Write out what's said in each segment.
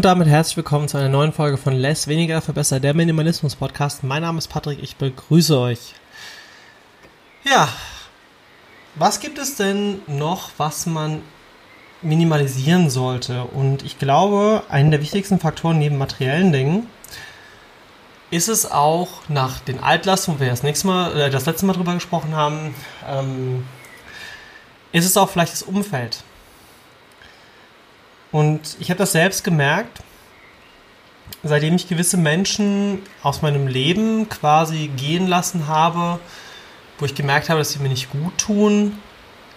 Und damit herzlich willkommen zu einer neuen Folge von Less Weniger Verbessert, der Minimalismus Podcast. Mein Name ist Patrick, ich begrüße euch. Ja, was gibt es denn noch, was man minimalisieren sollte? Und ich glaube, einen der wichtigsten Faktoren neben materiellen Dingen ist es auch nach den Altlasten, wo wir das nächste Mal, äh, das letzte Mal drüber gesprochen haben, ähm, ist es auch vielleicht das Umfeld. Und ich habe das selbst gemerkt, seitdem ich gewisse Menschen aus meinem Leben quasi gehen lassen habe, wo ich gemerkt habe, dass sie mir nicht gut tun,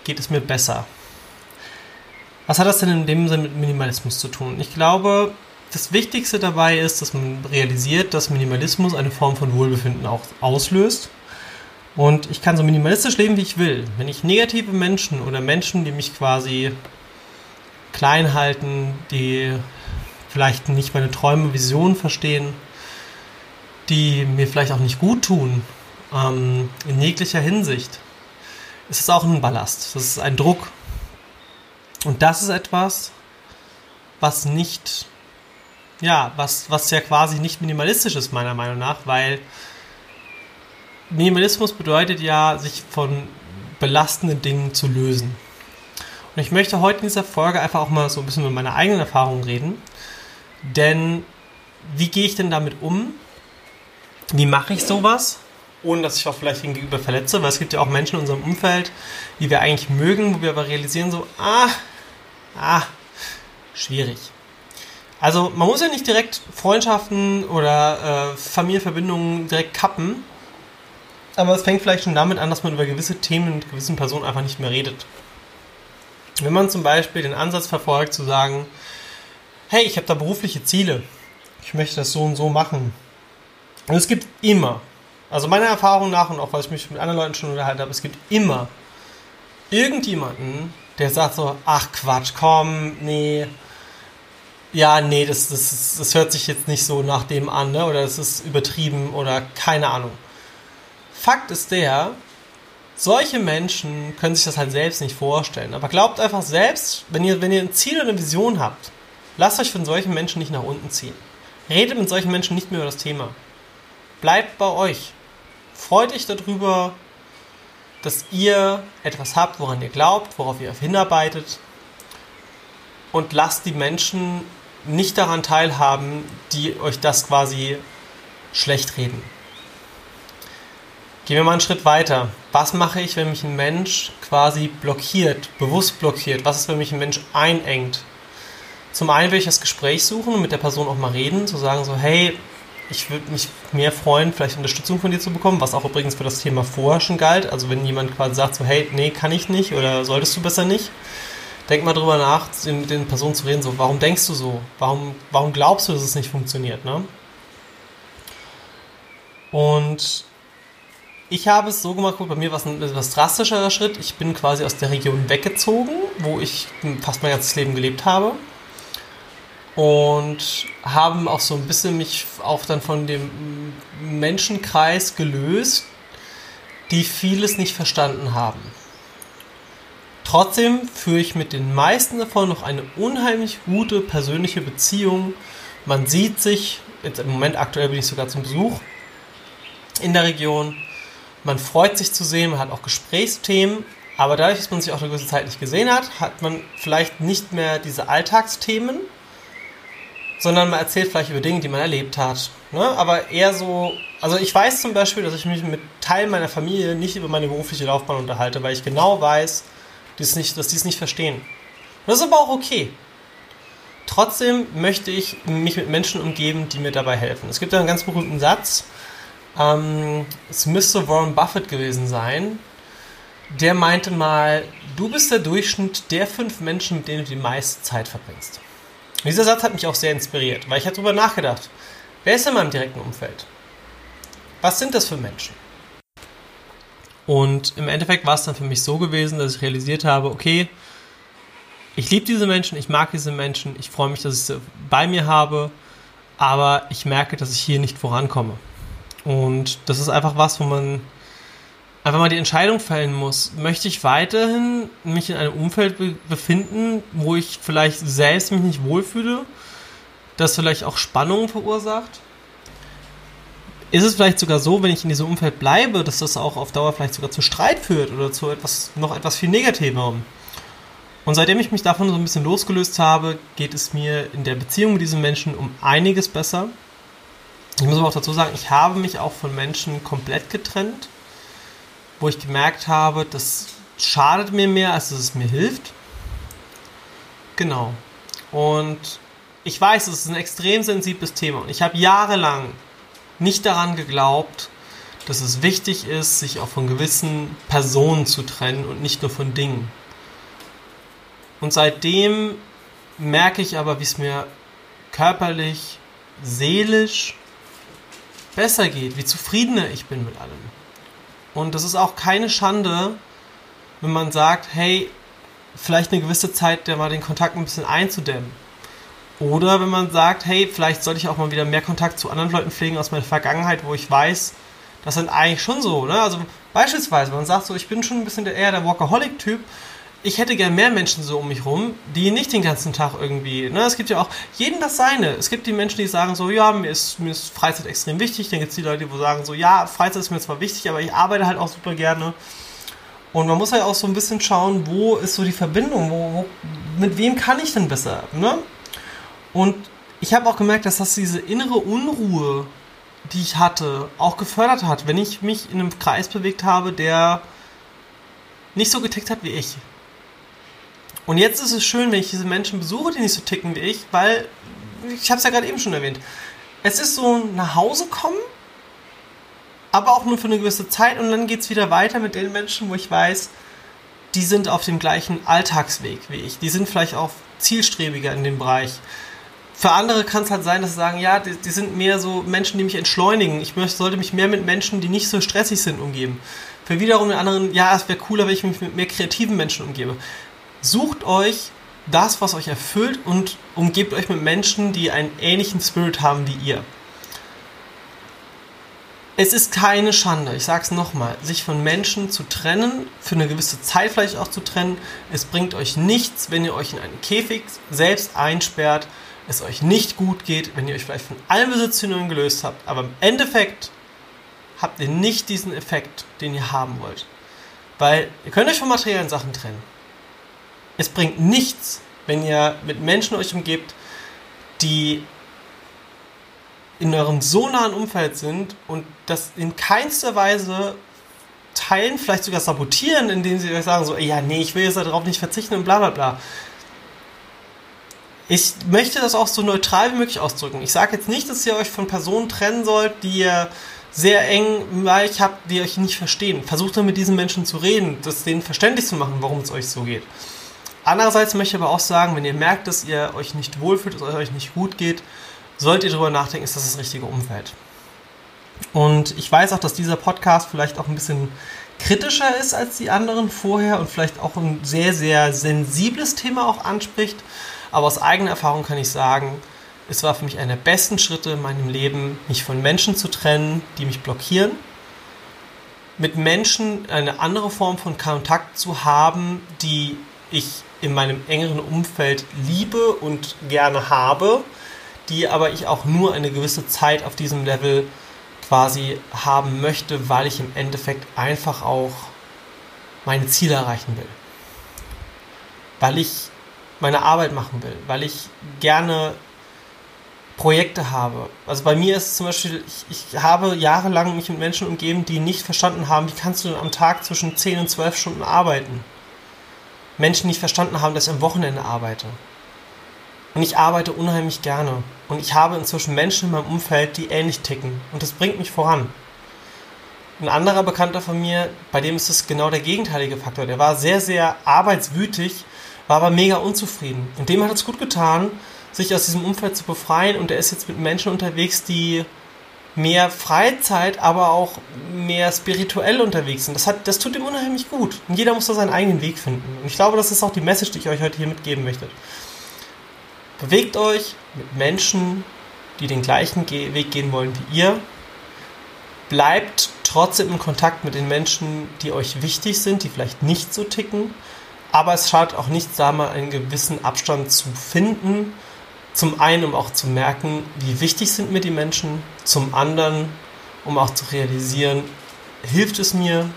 geht es mir besser. Was hat das denn in dem Sinne mit Minimalismus zu tun? Ich glaube, das Wichtigste dabei ist, dass man realisiert, dass Minimalismus eine Form von Wohlbefinden auch auslöst. Und ich kann so minimalistisch leben, wie ich will. Wenn ich negative Menschen oder Menschen, die mich quasi klein halten, die vielleicht nicht meine Träume, Visionen verstehen, die mir vielleicht auch nicht gut tun, ähm, in jeglicher Hinsicht, ist es auch ein Ballast. Das ist ein Druck. Und das ist etwas, was nicht, ja, was, was ja quasi nicht minimalistisch ist, meiner Meinung nach, weil Minimalismus bedeutet ja, sich von belastenden Dingen zu lösen. Und ich möchte heute in dieser Folge einfach auch mal so ein bisschen über meine eigenen Erfahrungen reden. Denn wie gehe ich denn damit um? Wie mache ich sowas? Ohne dass ich auch vielleicht gegenüber verletze, weil es gibt ja auch Menschen in unserem Umfeld, die wir eigentlich mögen, wo wir aber realisieren so, ah, ah, schwierig. Also man muss ja nicht direkt Freundschaften oder äh, Familienverbindungen direkt kappen, aber es fängt vielleicht schon damit an, dass man über gewisse Themen mit gewissen Personen einfach nicht mehr redet. Wenn man zum Beispiel den Ansatz verfolgt, zu sagen, hey, ich habe da berufliche Ziele, ich möchte das so und so machen. Und es gibt immer, also meiner Erfahrung nach und auch weil ich mich mit anderen Leuten schon unterhalten habe, es gibt immer irgendjemanden, der sagt so, ach Quatsch, komm, nee, ja, nee, das, das, das hört sich jetzt nicht so nach dem an, ne? oder das ist übertrieben oder keine Ahnung. Fakt ist der, solche Menschen können sich das halt selbst nicht vorstellen. Aber glaubt einfach selbst, wenn ihr, wenn ihr ein Ziel oder eine Vision habt, lasst euch von solchen Menschen nicht nach unten ziehen. Redet mit solchen Menschen nicht mehr über das Thema. Bleibt bei euch. Freut euch darüber, dass ihr etwas habt, woran ihr glaubt, worauf ihr hinarbeitet. Und lasst die Menschen nicht daran teilhaben, die euch das quasi schlecht reden. Gehen wir mal einen Schritt weiter. Was mache ich, wenn mich ein Mensch quasi blockiert, bewusst blockiert? Was ist, wenn mich ein Mensch einengt? Zum einen will ich das Gespräch suchen und mit der Person auch mal reden, zu sagen so, hey, ich würde mich mehr freuen, vielleicht Unterstützung von dir zu bekommen, was auch übrigens für das Thema vorher schon galt. Also wenn jemand quasi sagt so, hey, nee, kann ich nicht oder solltest du besser nicht, denk mal drüber nach, mit den Personen zu reden, so, warum denkst du so? Warum, warum glaubst du, dass es nicht funktioniert, ne? Und ich habe es so gemacht, gut, bei mir war es ein etwas drastischerer Schritt. Ich bin quasi aus der Region weggezogen, wo ich fast mein ganzes Leben gelebt habe. Und haben auch so ein bisschen mich auch dann von dem Menschenkreis gelöst, die vieles nicht verstanden haben. Trotzdem führe ich mit den meisten davon noch eine unheimlich gute persönliche Beziehung. Man sieht sich, jetzt im Moment aktuell bin ich sogar zum Besuch in der Region man freut sich zu sehen, man hat auch Gesprächsthemen, aber dadurch, dass man sich auch eine gewisse Zeit nicht gesehen hat, hat man vielleicht nicht mehr diese Alltagsthemen, sondern man erzählt vielleicht über Dinge, die man erlebt hat. Ne? Aber eher so, also ich weiß zum Beispiel, dass ich mich mit Teilen meiner Familie nicht über meine berufliche Laufbahn unterhalte, weil ich genau weiß, dass, nicht, dass die es nicht verstehen. Das ist aber auch okay. Trotzdem möchte ich mich mit Menschen umgeben, die mir dabei helfen. Es gibt einen ganz berühmten Satz, ähm, es müsste Warren Buffett gewesen sein. Der meinte mal, du bist der Durchschnitt der fünf Menschen, mit denen du die meiste Zeit verbringst. Und dieser Satz hat mich auch sehr inspiriert, weil ich habe darüber nachgedacht. Wer ist in meinem direkten Umfeld? Was sind das für Menschen? Und im Endeffekt war es dann für mich so gewesen, dass ich realisiert habe, okay, ich liebe diese Menschen, ich mag diese Menschen, ich freue mich, dass ich sie bei mir habe, aber ich merke, dass ich hier nicht vorankomme. Und das ist einfach was, wo man einfach mal die Entscheidung fällen muss. Möchte ich weiterhin mich in einem Umfeld be befinden, wo ich vielleicht selbst mich nicht wohlfühle? das vielleicht auch Spannungen verursacht? Ist es vielleicht sogar so, wenn ich in diesem Umfeld bleibe, dass das auch auf Dauer vielleicht sogar zu Streit führt oder zu etwas noch etwas viel negativerem? Und seitdem ich mich davon so ein bisschen losgelöst habe, geht es mir in der Beziehung mit diesen Menschen um einiges besser. Ich muss aber auch dazu sagen, ich habe mich auch von Menschen komplett getrennt, wo ich gemerkt habe, das schadet mir mehr, als dass es mir hilft. Genau. Und ich weiß, es ist ein extrem sensibles Thema. Und ich habe jahrelang nicht daran geglaubt, dass es wichtig ist, sich auch von gewissen Personen zu trennen und nicht nur von Dingen. Und seitdem merke ich aber, wie es mir körperlich, seelisch besser geht, wie zufriedener ich bin mit allem. Und das ist auch keine Schande, wenn man sagt, hey, vielleicht eine gewisse Zeit der mal den Kontakt ein bisschen einzudämmen. Oder wenn man sagt, hey, vielleicht sollte ich auch mal wieder mehr Kontakt zu anderen Leuten pflegen aus meiner Vergangenheit, wo ich weiß, das sind eigentlich schon so. Ne? Also beispielsweise, man sagt so, ich bin schon ein bisschen eher der Workaholic-Typ ich hätte gern mehr Menschen so um mich rum, die nicht den ganzen Tag irgendwie, ne, es gibt ja auch jeden das seine. Es gibt die Menschen, die sagen so, ja, mir ist, mir ist Freizeit extrem wichtig. Dann gibt es die Leute, die sagen so, ja, Freizeit ist mir zwar wichtig, aber ich arbeite halt auch super gerne. Und man muss halt auch so ein bisschen schauen, wo ist so die Verbindung, wo, wo mit wem kann ich denn besser, ne? Und ich habe auch gemerkt, dass das diese innere Unruhe, die ich hatte, auch gefördert hat, wenn ich mich in einem Kreis bewegt habe, der nicht so getickt hat wie ich. Und jetzt ist es schön, wenn ich diese Menschen besuche, die nicht so ticken wie ich, weil, ich habe es ja gerade eben schon erwähnt, es ist so nach Hause kommen, aber auch nur für eine gewisse Zeit und dann geht es wieder weiter mit den Menschen, wo ich weiß, die sind auf dem gleichen Alltagsweg wie ich. Die sind vielleicht auch zielstrebiger in dem Bereich. Für andere kann es halt sein, dass sie sagen, ja, die, die, sind mehr so Menschen, die mich entschleunigen. Ich möchte, sollte mich mehr mit Menschen, die nicht so stressig sind, umgeben. Für wiederum den anderen, ja, es wäre cooler, wenn ich mich mit mehr kreativen Menschen umgebe. Sucht euch das, was euch erfüllt und umgebt euch mit Menschen, die einen ähnlichen Spirit haben wie ihr. Es ist keine Schande, ich sage es nochmal, sich von Menschen zu trennen, für eine gewisse Zeit vielleicht auch zu trennen. Es bringt euch nichts, wenn ihr euch in einen Käfig selbst einsperrt, es euch nicht gut geht, wenn ihr euch vielleicht von allen Besitzungen gelöst habt. Aber im Endeffekt habt ihr nicht diesen Effekt, den ihr haben wollt. Weil ihr könnt euch von materiellen Sachen trennen es bringt nichts, wenn ihr mit Menschen euch umgebt, die in eurem so nahen Umfeld sind und das in keinster Weise teilen, vielleicht sogar sabotieren, indem sie euch sagen so, ja, nee, ich will jetzt darauf nicht verzichten und bla bla bla. Ich möchte das auch so neutral wie möglich ausdrücken. Ich sage jetzt nicht, dass ihr euch von Personen trennen sollt, die ihr sehr eng weich habt, die euch nicht verstehen. Versucht dann mit diesen Menschen zu reden, das denen verständlich zu machen, warum es euch so geht. Andererseits möchte ich aber auch sagen, wenn ihr merkt, dass ihr euch nicht wohlfühlt, dass es euch nicht gut geht, solltet ihr darüber nachdenken, ist das das richtige Umfeld. Und ich weiß auch, dass dieser Podcast vielleicht auch ein bisschen kritischer ist als die anderen vorher und vielleicht auch ein sehr, sehr sensibles Thema auch anspricht. Aber aus eigener Erfahrung kann ich sagen, es war für mich einer der besten Schritte in meinem Leben, mich von Menschen zu trennen, die mich blockieren. Mit Menschen eine andere Form von Kontakt zu haben, die ich in meinem engeren Umfeld liebe und gerne habe, die aber ich auch nur eine gewisse Zeit auf diesem Level quasi haben möchte, weil ich im Endeffekt einfach auch meine Ziele erreichen will. Weil ich meine Arbeit machen will, weil ich gerne Projekte habe. Also bei mir ist es zum Beispiel, ich, ich habe jahrelang mich mit Menschen umgeben, die nicht verstanden haben, wie kannst du denn am Tag zwischen 10 und 12 Stunden arbeiten. Menschen nicht verstanden haben, dass ich am Wochenende arbeite. Und ich arbeite unheimlich gerne. Und ich habe inzwischen Menschen in meinem Umfeld, die ähnlich ticken. Und das bringt mich voran. Ein anderer Bekannter von mir, bei dem ist es genau der gegenteilige Faktor. Der war sehr, sehr arbeitswütig, war aber mega unzufrieden. Und dem hat es gut getan, sich aus diesem Umfeld zu befreien. Und er ist jetzt mit Menschen unterwegs, die mehr Freizeit, aber auch mehr spirituell unterwegs sind. Das, hat, das tut ihm unheimlich gut. Und jeder muss da seinen eigenen Weg finden. Und ich glaube, das ist auch die Message, die ich euch heute hier mitgeben möchte. Bewegt euch mit Menschen, die den gleichen Weg gehen wollen wie ihr. Bleibt trotzdem in Kontakt mit den Menschen, die euch wichtig sind, die vielleicht nicht so ticken. Aber es schadet auch nicht, da mal einen gewissen Abstand zu finden Zum einen, um auch zu merken, wie wichtig sind mir die Menschen. Zum anderen, um auch zu realisieren, hilft es mir.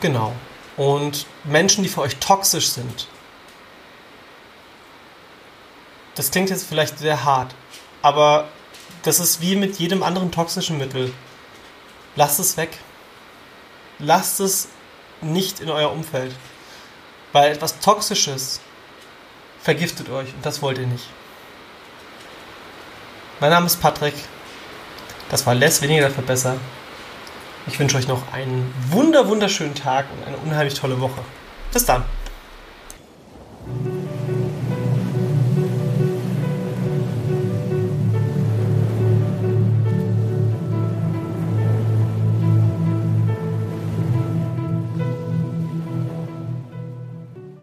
Genau. Und Menschen, die für euch toxisch sind, das klingt jetzt vielleicht sehr hart, aber das ist wie mit jedem anderen toxischen Mittel. Lasst es weg. Lasst es nicht in euer Umfeld. Weil etwas Toxisches vergiftet euch und das wollt ihr nicht. Mein Name ist Patrick. Das war Less, weniger dafür besser. Ich wünsche euch noch einen wunder wunderschönen Tag und eine unheimlich tolle Woche. Bis dann.